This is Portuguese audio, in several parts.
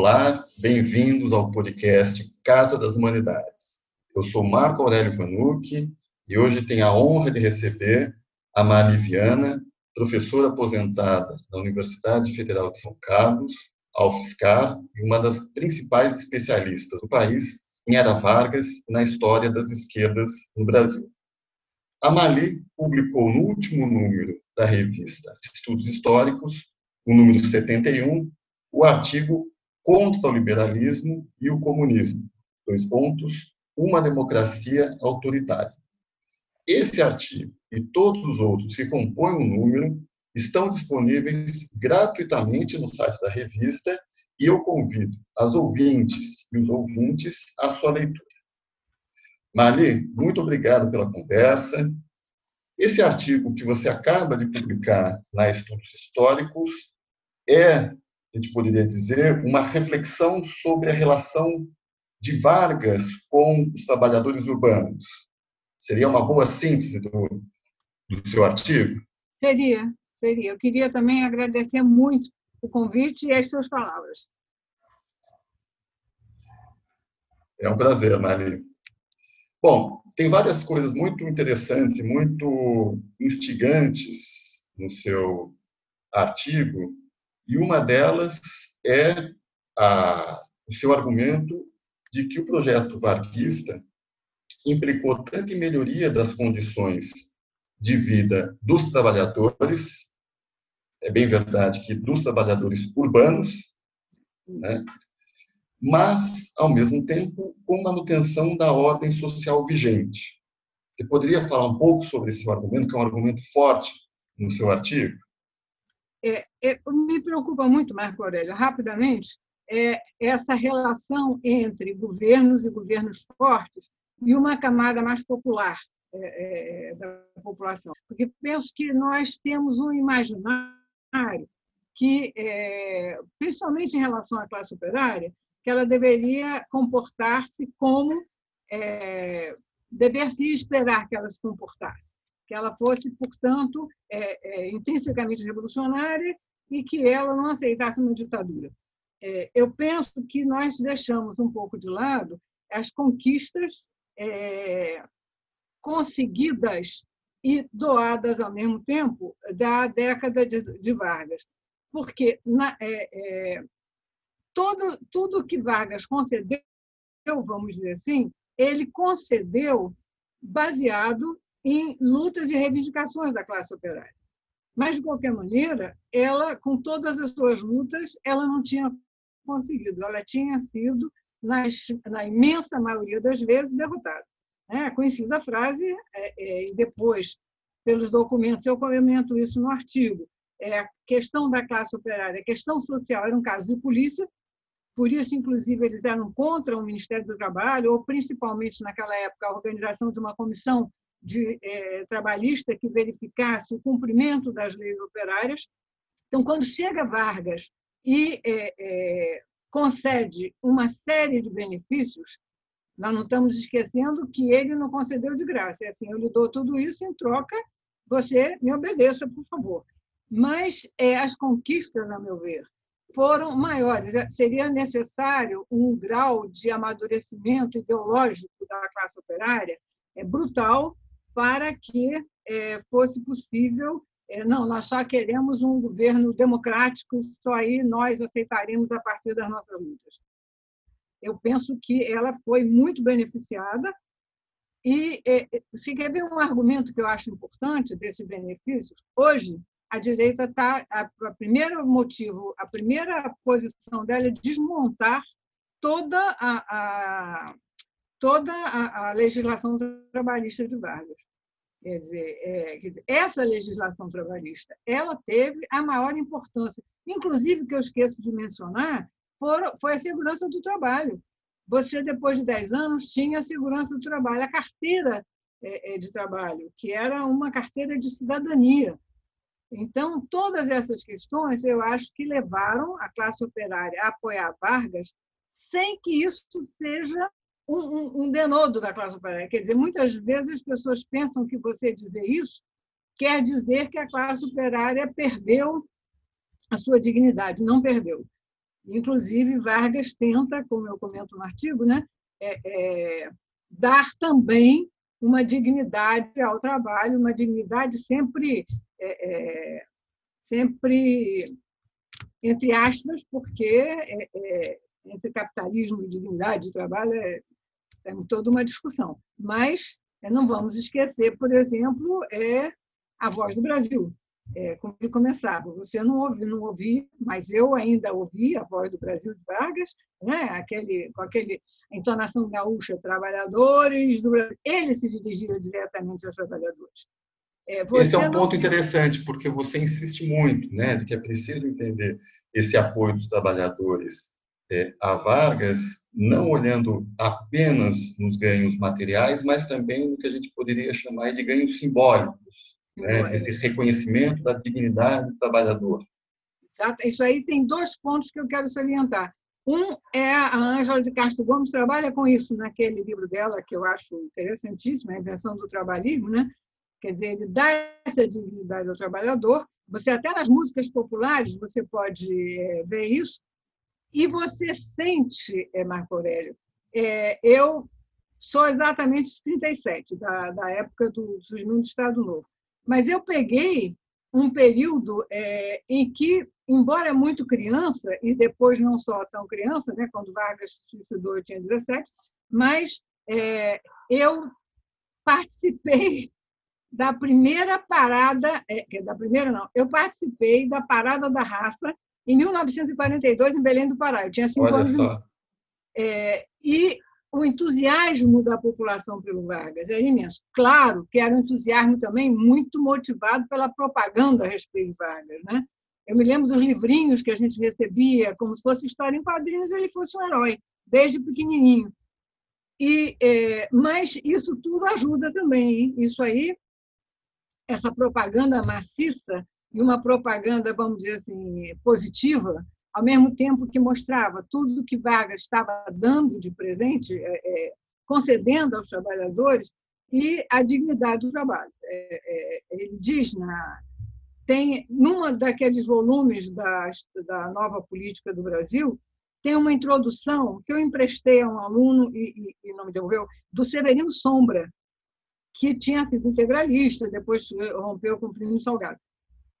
Olá, bem-vindos ao podcast Casa das Humanidades. Eu sou Marco Aurélio Vanucci e hoje tenho a honra de receber a Mari Viana, professora aposentada da Universidade Federal de São Carlos, a UFSCar e uma das principais especialistas do país em Era Vargas e na história das esquerdas no Brasil. A Mali publicou no último número da revista Estudos Históricos, o número 71, o artigo Contra o Liberalismo e o Comunismo, dois pontos, uma democracia autoritária. Esse artigo e todos os outros que compõem o número estão disponíveis gratuitamente no site da revista e eu convido as ouvintes e os ouvintes à sua leitura. Marli, muito obrigado pela conversa. Esse artigo que você acaba de publicar na Estudos Históricos é, a gente poderia dizer, uma reflexão sobre a relação de Vargas com os trabalhadores urbanos. Seria uma boa síntese do, do seu artigo? Seria, seria. Eu queria também agradecer muito o convite e as suas palavras. É um prazer, Marli. Bom, tem várias coisas muito interessantes e muito instigantes no seu artigo, e uma delas é a, o seu argumento de que o projeto varguista implicou tanto em melhoria das condições de vida dos trabalhadores, é bem verdade que dos trabalhadores urbanos, né? mas, ao mesmo tempo, com manutenção da ordem social vigente. Você poderia falar um pouco sobre esse argumento, que é um argumento forte no seu artigo? É, é, me preocupa muito, Marco Aurélio, rapidamente, é essa relação entre governos e governos fortes e uma camada mais popular é, é, da população. Porque penso que nós temos um imaginário que, é, principalmente em relação à classe operária, que ela deveria comportar-se como é, dever-se esperar que ela se comportasse, que ela fosse, portanto, é, é, intrinsecamente revolucionária e que ela não aceitasse uma ditadura. É, eu penso que nós deixamos um pouco de lado as conquistas é, conseguidas e doadas ao mesmo tempo da década de, de Vargas, porque na, é, é, todo, tudo que Vargas concedeu, vamos dizer assim, ele concedeu baseado em lutas e reivindicações da classe operária. Mas, de qualquer maneira, ela, com todas as suas lutas, ela não tinha conseguido, ela tinha sido, nas, na imensa maioria das vezes, derrotada. É conhecida a frase, é, é, e depois, pelos documentos, eu comento isso no artigo, é, a questão da classe operária, a questão social era um caso de polícia, por isso, inclusive, eles eram contra o Ministério do Trabalho, ou principalmente naquela época, a organização de uma comissão de, é, trabalhista que verificasse o cumprimento das leis operárias. Então, quando chega Vargas e é, é, concede uma série de benefícios, nós não estamos esquecendo que ele não concedeu de graça. É assim, eu lhe dou tudo isso em troca, você me obedeça, por favor. Mas é, as conquistas, a meu ver, foram maiores. É, seria necessário um grau de amadurecimento ideológico da classe operária é, brutal para que é, fosse possível. É, não, nós só queremos um governo democrático, só aí nós aceitaremos a partir das nossas lutas eu penso que ela foi muito beneficiada. E se quer ver um argumento que eu acho importante desses benefícios, hoje a direita está. A, primeiro motivo, a primeira posição dela é desmontar toda a, a toda a, a, legislação trabalhista de Vargas. Quer dizer, é, quer dizer, essa legislação trabalhista ela teve a maior importância. Inclusive, que eu esqueço de mencionar, foram, foi a segurança do trabalho. Você, depois de 10 anos, tinha a segurança do trabalho, a carteira é, é, de trabalho, que era uma carteira de cidadania. Então, todas essas questões, eu acho que levaram a classe operária a apoiar Vargas, sem que isso seja um, um, denodo da classe operária. Quer dizer, muitas vezes as pessoas pensam que você dizer isso quer dizer que a classe operária perdeu a sua dignidade. Não perdeu. Inclusive, Vargas tenta, como eu comento no artigo, né, é, é, dar também uma dignidade ao trabalho, uma dignidade sempre, é, é sempre entre aspas, porque é, é, entre capitalismo e dignidade de trabalho é, é toda uma discussão. Mas não vamos esquecer, por exemplo, é a voz do Brasil, é, como ele começava. Você não ouve, não ouvi, mas eu ainda ouvi a voz do Brasil de Vargas, né? aquele, com aquele entonação gaúcha, trabalhadores do Brasil. Ele se dirigia diretamente aos trabalhadores. É, esse é um ponto interessante, porque você insiste muito, né, de que é preciso entender esse apoio dos trabalhadores é, a Vargas, não olhando apenas nos ganhos materiais, mas também no que a gente poderia chamar de ganhos simbólicos, né? esse reconhecimento da dignidade do trabalhador. Exato. Isso aí tem dois pontos que eu quero salientar. Um é a Ângela de Castro Gomes trabalha com isso naquele livro dela que eu acho interessantíssimo, a invenção do trabalhismo, né? Quer dizer, ele dá essa dignidade ao trabalhador. Você até nas músicas populares você pode é, ver isso. E você sente, é, Marco Aurélio, é, eu sou exatamente de 37, da, da época do surgimento do Estado Novo. Mas eu peguei um período é, em que, embora muito criança, e depois não só tão criança, né, quando Vargas se suicidou eu tinha 17, mas é, eu participei da primeira parada, é, da primeira não, eu participei da Parada da Raça em 1942 em Belém do Pará. Eu tinha cinco Olha anos. Só. É, e o entusiasmo da população pelo Vargas é imenso. Claro que era um entusiasmo também muito motivado pela propaganda a respeito de Vargas. Né? Eu me lembro dos livrinhos que a gente recebia, como se fosse história em quadrinhos, ele fosse um herói, desde pequenininho. E, é, mas isso tudo ajuda também. Hein? Isso aí, essa propaganda maciça e uma propaganda, vamos dizer assim, positiva, ao mesmo tempo que mostrava tudo que Vargas estava dando de presente, é, é, concedendo aos trabalhadores, e a dignidade do trabalho. É, é ele diz, na, tem numa daqueles volumes da, da Nova Política do Brasil, tem uma introdução que eu emprestei a um aluno e, e, e não me devolveu, do Severino Sombra, que tinha sido integralista, depois rompeu com o Plínio Salgado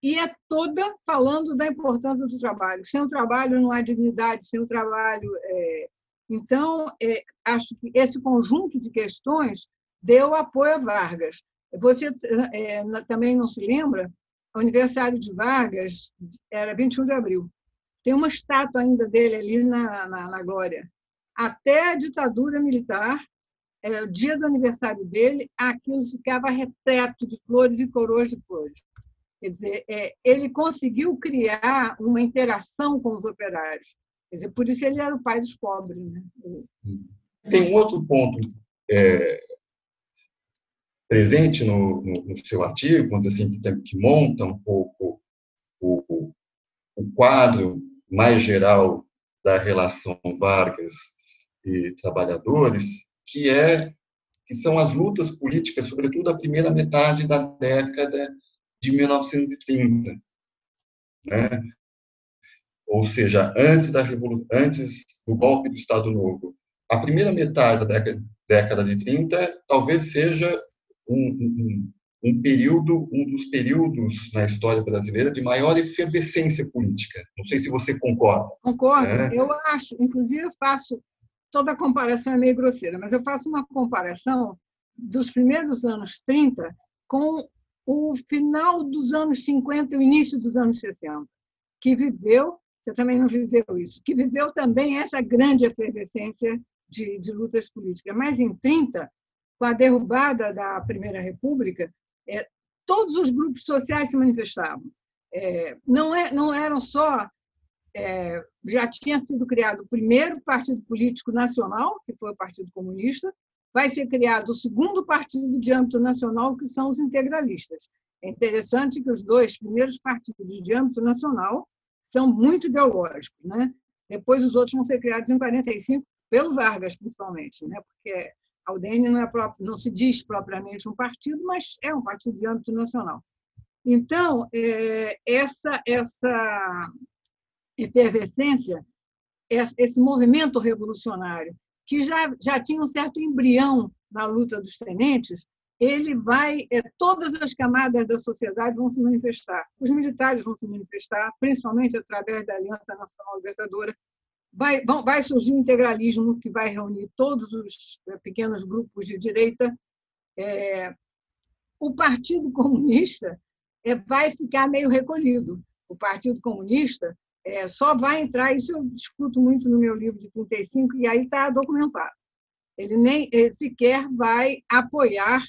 e é toda falando da importância do trabalho. Sem o trabalho não há dignidade, sem o trabalho. É... Então, é, acho que esse conjunto de questões deu apoio a Vargas. Você é, também não se lembra? O aniversário de Vargas era 21 de abril. Tem uma estátua ainda dele ali na, na, na Glória. Até a ditadura militar, é, o dia do aniversário dele, aquilo ficava repleto de flores e coroas de flores. Quer dizer, é, ele conseguiu criar uma interação com os operários. Quer dizer, por isso ele era o pai dos pobres. Né? Tem um outro ponto é, presente no, no, no, seu artigo, vamos dizer assim, que, que monta um pouco o, o quadro mais geral da relação Vargas e trabalhadores, que é que são as lutas políticas, sobretudo a primeira metade da década de 1930, né? ou seja, antes da revolu antes do golpe do Estado Novo. A primeira metade da década, década de 30 talvez seja um, um, um, período, um dos períodos na história brasileira de maior efervescência política. Não sei se você concorda. Concordo. Né? Eu acho, inclusive, eu faço toda a comparação é meio grosseira, mas eu faço uma comparação dos primeiros anos 30 com o final dos anos 50 e o início dos anos 60, que viveu, você também não viveu isso, que viveu também essa grande efervescência de, de lutas políticas. Mas em 30, com a derrubada da Primeira República, é, todos os grupos sociais se manifestavam. É, não, é, não eram só. É, já tinha sido criado o primeiro partido político nacional, que foi o Partido Comunista, vai ser criado o segundo partido de âmbito nacional, que são os integralistas. É interessante que os dois primeiros partidos de âmbito nacional são muito ideológicos, né? Depois os outros vão ser criados em 45 pelo Vargas, principalmente, né? Porque a UDN não, é próprio, não se diz propriamente um partido, mas é um partido de âmbito nacional. Então, é, essa essa efervescência esse movimento revolucionário, que já, já tinha um certo embrião na luta dos tenentes, ele vai, é, todas as camadas da sociedade vão se manifestar. Os militares vão se manifestar, principalmente através da Aliança Nacional Libertadora. Vai, vai surgir um integralismo que vai reunir todos os é, pequenos grupos de direita. É, o Partido Comunista é, vai ficar meio recolhido. O Partido Comunista é, só vai entrar, isso eu discuto muito no meu livro de 35, e aí está documentado. Ele nem sequer vai apoiar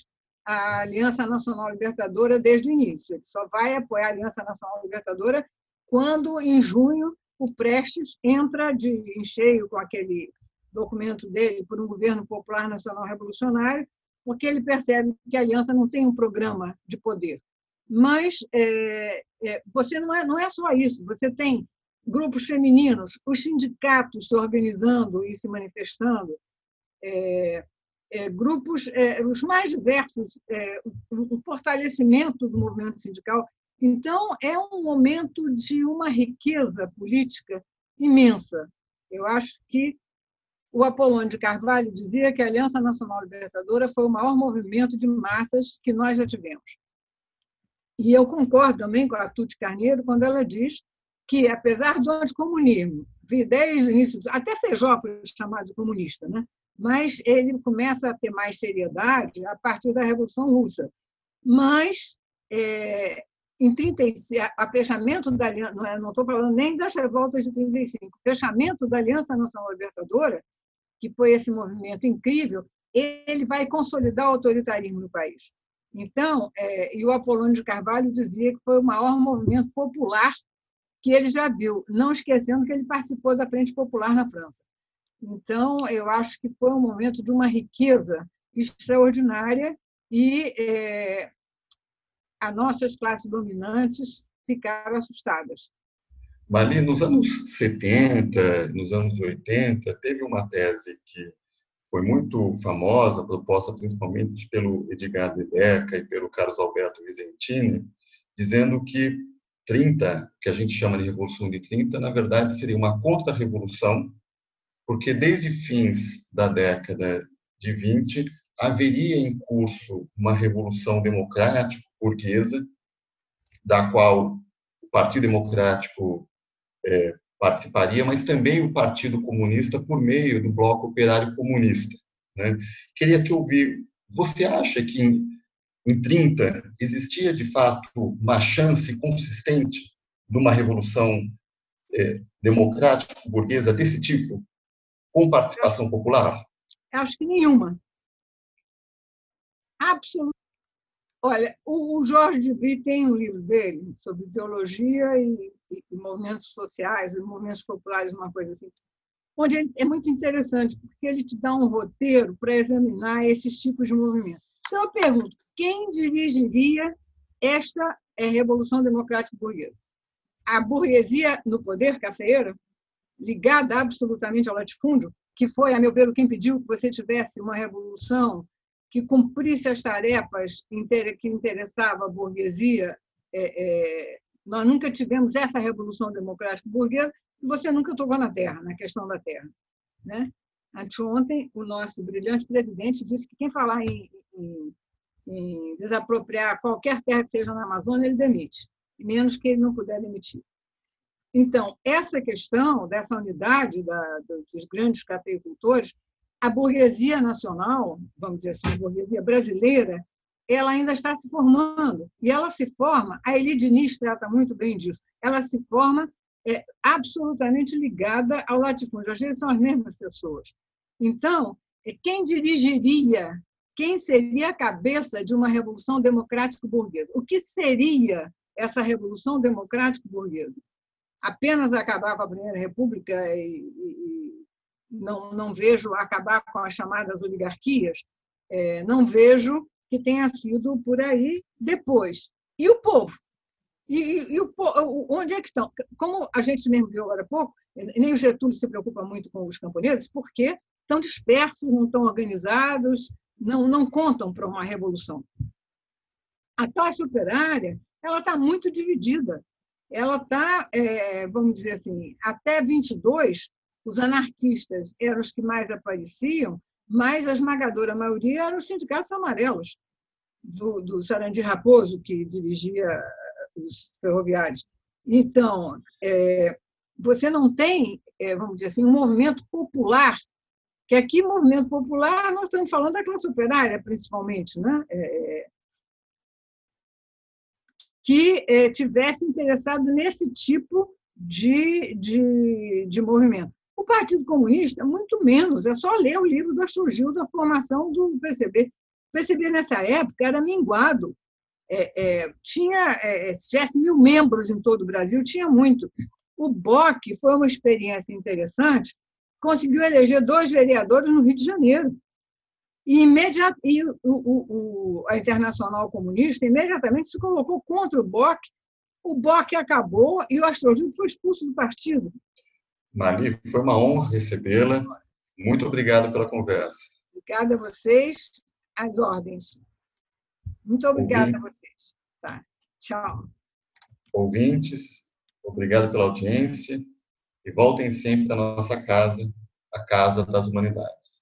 a Aliança Nacional Libertadora desde o início. Ele só vai apoiar a Aliança Nacional Libertadora quando, em junho, o Prestes entra de em cheio com aquele documento dele por um governo popular nacional revolucionário, porque ele percebe que a aliança não tem um programa de poder. Mas é, é, você não é, não é só isso, você tem grupos femininos, os sindicatos se organizando e se manifestando, é, é, grupos, é, os mais diversos, é, o fortalecimento do movimento sindical. Então, é um momento de uma riqueza política imensa. Eu acho que o Apolônio de Carvalho dizia que a Aliança Nacional Libertadora foi o maior movimento de massas que nós já tivemos. E eu concordo também com a Tuti Carneiro quando ela diz que, apesar do anticomunismo, desde o início, até Feijó foi chamado de comunista, né? mas ele começa a ter mais seriedade a partir da Revolução Russa. Mas, é, em 35, a fechamento da aliança, não estou falando nem das revoltas de 35, o fechamento da Aliança Nacional Libertadora, que foi esse movimento incrível, ele vai consolidar o autoritarismo no país. Então, é, e o Apolônio de Carvalho dizia que foi o maior movimento popular que ele já viu, não esquecendo que ele participou da Frente Popular na França. Então, eu acho que foi um momento de uma riqueza extraordinária e é, as nossas classes dominantes ficaram assustadas. Mali, nos anos 70, nos anos 80, teve uma tese que foi muito famosa, proposta principalmente pelo Edgar Dedeca e pelo Carlos Alberto Visentini, dizendo que 30, que a gente chama de Revolução de 30, na verdade seria uma contra-revolução porque desde fins da década de 20 haveria em curso uma revolução democrática burguesa, da qual o Partido Democrático é, participaria, mas também o Partido Comunista por meio do Bloco Operário Comunista. Né? Queria te ouvir, você acha que em, em 30 existia de fato uma chance consistente de uma revolução é, democrática burguesa desse tipo? com participação popular? Acho que nenhuma. Absolutamente. Olha, o Jorge de tem um livro dele sobre ideologia e, e movimentos sociais, e movimentos populares, uma coisa assim, onde é muito interessante, porque ele te dá um roteiro para examinar esses tipos de movimentos. Então, eu pergunto, quem dirigiria esta é, Revolução Democrática Burguesa? A burguesia no poder, cafeeira? ligada absolutamente ao latifúndio, que foi, a meu ver, o que impediu que você tivesse uma revolução que cumprisse as tarefas que interessavam a burguesia. É, é, nós nunca tivemos essa revolução democrática burguesa e você nunca tocou na terra, na questão da terra. Né? Anteontem, o nosso brilhante presidente disse que quem falar em, em, em desapropriar qualquer terra que seja na Amazônia, ele demite, menos que ele não puder demitir. Então, essa questão dessa unidade da, dos grandes cafeicultores, a burguesia nacional, vamos dizer assim, a burguesia brasileira, ela ainda está se formando. E ela se forma, a Elie Diniz trata muito bem disso, ela se forma é, absolutamente ligada ao latifúndio. Às vezes são as mesmas pessoas. Então, é, quem dirigiria, quem seria a cabeça de uma revolução democrática burguesa? O que seria essa revolução democrática burguesa? apenas acabar com a Primeira República e, e não, não vejo acabar com as chamadas oligarquias, é, não vejo que tenha sido por aí depois. E o povo? E, e o, onde é que estão? Como a gente mesmo viu agora há pouco, nem o Getúlio se preocupa muito com os camponeses, porque estão dispersos, não estão organizados, não, não contam para uma revolução. A classe operária ela está muito dividida ela está, é, vamos dizer assim, até 22, os anarquistas eram os que mais apareciam, mas a esmagadora maioria eram os sindicatos amarelos, do, do Sarandi Raposo, que dirigia os ferroviários. Então, é, você não tem, é, vamos dizer assim, um movimento popular, que aqui, movimento popular, nós estamos falando da classe operária, principalmente, né? É, que é, tivesse interessado nesse tipo de, de, de movimento. O Partido Comunista, muito menos, é só ler o livro da surgiu da formação do PCB. O PCB, nessa época, era minguado. É, é, tinha, é, se tivesse mil membros em todo o Brasil, tinha muito. O BOC foi uma experiência interessante, conseguiu eleger dois vereadores no Rio de Janeiro. E, imediat, e o, o, o, a Internacional Comunista imediatamente se colocou contra o BOC. O BOC acabou e o Astrojúlio foi expulso do partido. Mali, foi uma honra recebê-la. Muito obrigado pela conversa. Obrigada a vocês. As ordens. Muito obrigada a vocês. Tá. Tchau. Ouvintes, obrigado pela audiência e voltem sempre à nossa casa, a Casa das Humanidades.